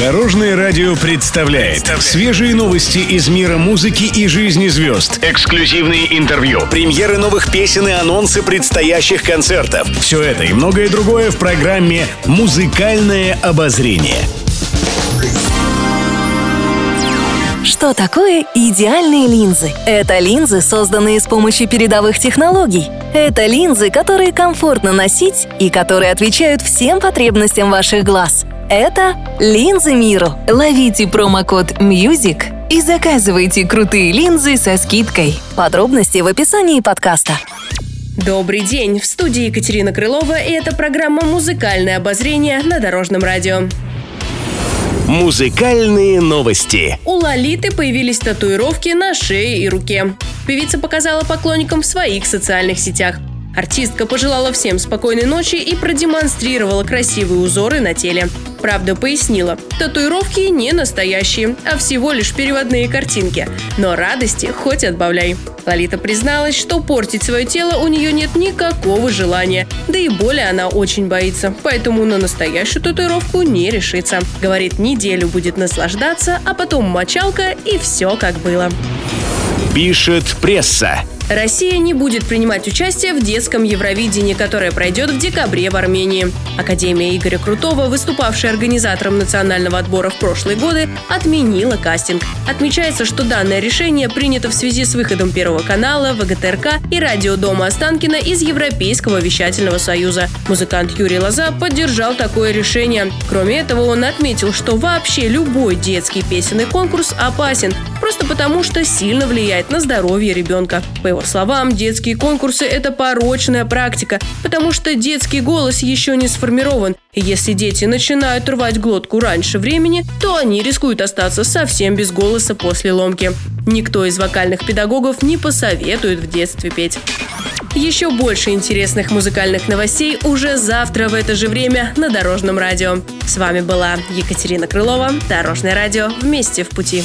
Дорожное радио представляет свежие новости из мира музыки и жизни звезд. Эксклюзивные интервью, премьеры новых песен и анонсы предстоящих концертов. Все это и многое другое в программе «Музыкальное обозрение». Что такое идеальные линзы? Это линзы, созданные с помощью передовых технологий. Это линзы, которые комфортно носить и которые отвечают всем потребностям ваших глаз. Это линзы Миру. Ловите промокод MUSIC и заказывайте крутые линзы со скидкой. Подробности в описании подкаста. Добрый день! В студии Екатерина Крылова и это программа «Музыкальное обозрение» на Дорожном радио. Музыкальные новости. У Лолиты появились татуировки на шее и руке. Певица показала поклонникам в своих социальных сетях. Артистка пожелала всем спокойной ночи и продемонстрировала красивые узоры на теле. Правда, пояснила, татуировки не настоящие, а всего лишь переводные картинки. Но радости хоть отбавляй. Лолита призналась, что портить свое тело у нее нет никакого желания. Да и боли она очень боится, поэтому на настоящую татуировку не решится. Говорит, неделю будет наслаждаться, а потом мочалка и все как было. Пишет пресса. Россия не будет принимать участие в детском Евровидении, которое пройдет в декабре в Армении. Академия Игоря Крутого, выступавшая организатором национального отбора в прошлые годы, отменила кастинг. Отмечается, что данное решение принято в связи с выходом Первого канала, ВГТРК и радио Дома Останкина из Европейского вещательного союза. Музыкант Юрий Лоза поддержал такое решение. Кроме этого, он отметил, что вообще любой детский песенный конкурс опасен, просто потому что сильно влияет на здоровье ребенка. По его словам, детские конкурсы – это порочная практика, потому что детский голос еще не сформирован. И если дети начинают рвать глотку раньше времени, то они рискуют остаться совсем без голоса после ломки. Никто из вокальных педагогов не посоветует в детстве петь. Еще больше интересных музыкальных новостей уже завтра в это же время на Дорожном радио. С вами была Екатерина Крылова, Дорожное радио «Вместе в пути».